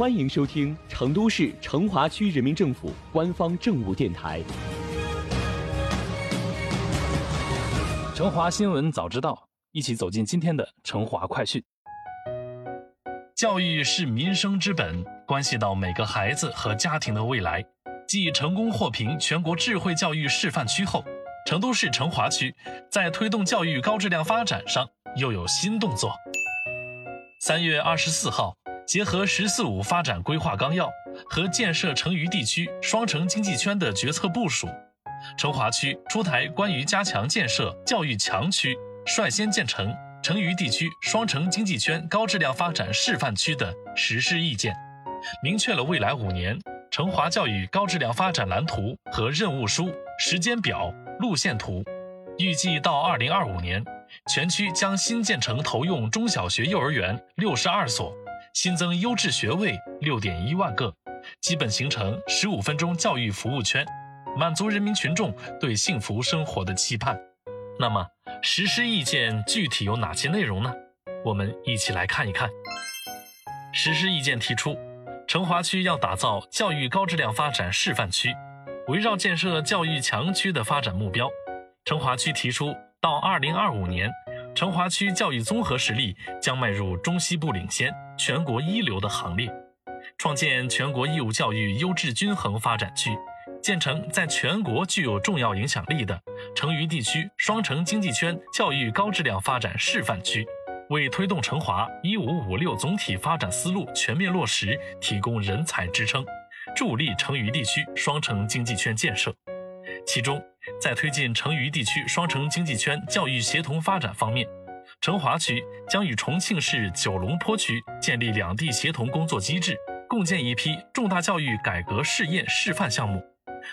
欢迎收听成都市成华区人民政府官方政务电台《成华新闻早知道》，一起走进今天的成华快讯。教育是民生之本，关系到每个孩子和家庭的未来。继成功获评全国智慧教育示范区后，成都市成华区在推动教育高质量发展上又有新动作。三月二十四号，结合“十四五”发展规划纲要和建设成渝地区双城经济圈的决策部署，成华区出台关于加强建设教育强区、率先建成。成渝地区双城经济圈高质量发展示范区的实施意见，明确了未来五年成华教育高质量发展蓝图和任务书、时间表、路线图。预计到二零二五年，全区将新建成投用中小学、幼儿园六十二所，新增优质学位六点一万个，基本形成十五分钟教育服务圈，满足人民群众对幸福生活的期盼。那么，实施意见具体有哪些内容呢？我们一起来看一看。实施意见提出，成华区要打造教育高质量发展示范区，围绕建设教育强区的发展目标，成华区提出，到二零二五年，成华区教育综合实力将迈入中西部领先、全国一流的行列，创建全国义务教育优质均衡发展区。建成在全国具有重要影响力的成渝地区双城经济圈教育高质量发展示范区，为推动成华“一五五六”总体发展思路全面落实提供人才支撑，助力成渝地区双城经济圈建设。其中，在推进成渝地区双城经济圈教育协同发展方面，成华区将与重庆市九龙坡区建立两地协同工作机制，共建一批重大教育改革试验示范项目。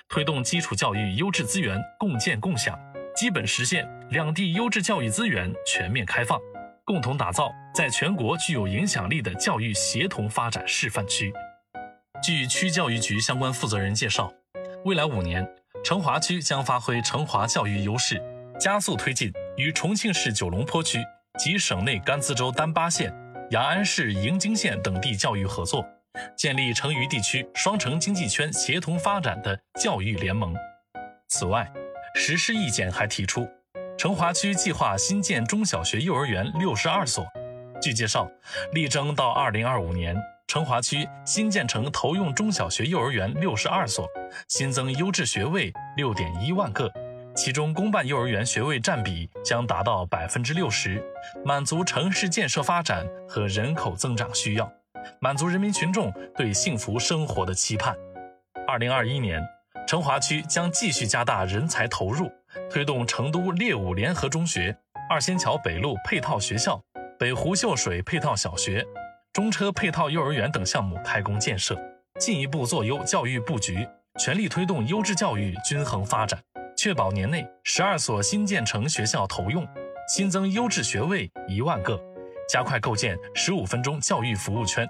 推动基础教育优质资源共建共享，基本实现两地优质教育资源全面开放，共同打造在全国具有影响力的教育协同发展示范区。据区教育局相关负责人介绍，未来五年，成华区将发挥成华教育优势，加速推进与重庆市九龙坡区及省内甘孜州丹巴县、雅安市营京县等地教育合作。建立成渝地区双城经济圈协同发展的教育联盟。此外，实施意见还提出，成华区计划新建中小学、幼儿园六十二所。据介绍，力争到二零二五年，成华区新建成投用中小学、幼儿园六十二所，新增优质学位六点一万个，其中公办幼儿园学位占比将达到百分之六十，满足城市建设发展和人口增长需要。满足人民群众对幸福生活的期盼。二零二一年，成华区将继续加大人才投入，推动成都列武联合中学、二仙桥北路配套学校、北湖秀水配套小学、中车配套幼儿园等项目开工建设，进一步做优教育布局，全力推动优质教育均衡发展，确保年内十二所新建成学校投用，新增优质学位一万个。加快构建十五分钟教育服务圈，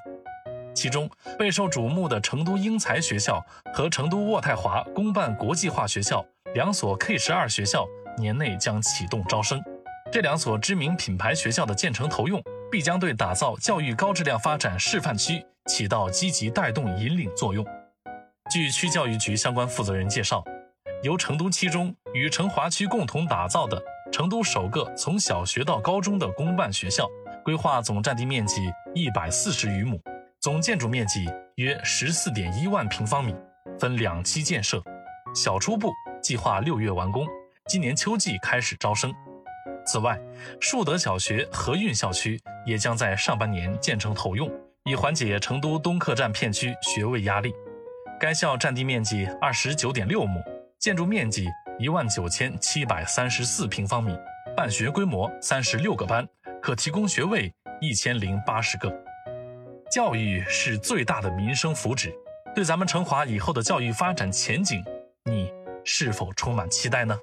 其中备受瞩目的成都英才学校和成都渥太华公办国际化学校两所 K 十二学校年内将启动招生。这两所知名品牌学校的建成投用，必将对打造教育高质量发展示范区起到积极带动引领作用。据区教育局相关负责人介绍，由成都七中与成华区共同打造的成都首个从小学到高中的公办学校。规划总占地面积一百四十余亩，总建筑面积约十四点一万平方米，分两期建设。小初部计划六月完工，今年秋季开始招生。此外，树德小学和运校区也将在上半年建成投用，以缓解成都东客站片区学位压力。该校占地面积二十九点六亩，建筑面积一万九千七百三十四平方米，办学规模三十六个班。可提供学位一千零八十个。教育是最大的民生福祉，对咱们成华以后的教育发展前景，你是否充满期待呢？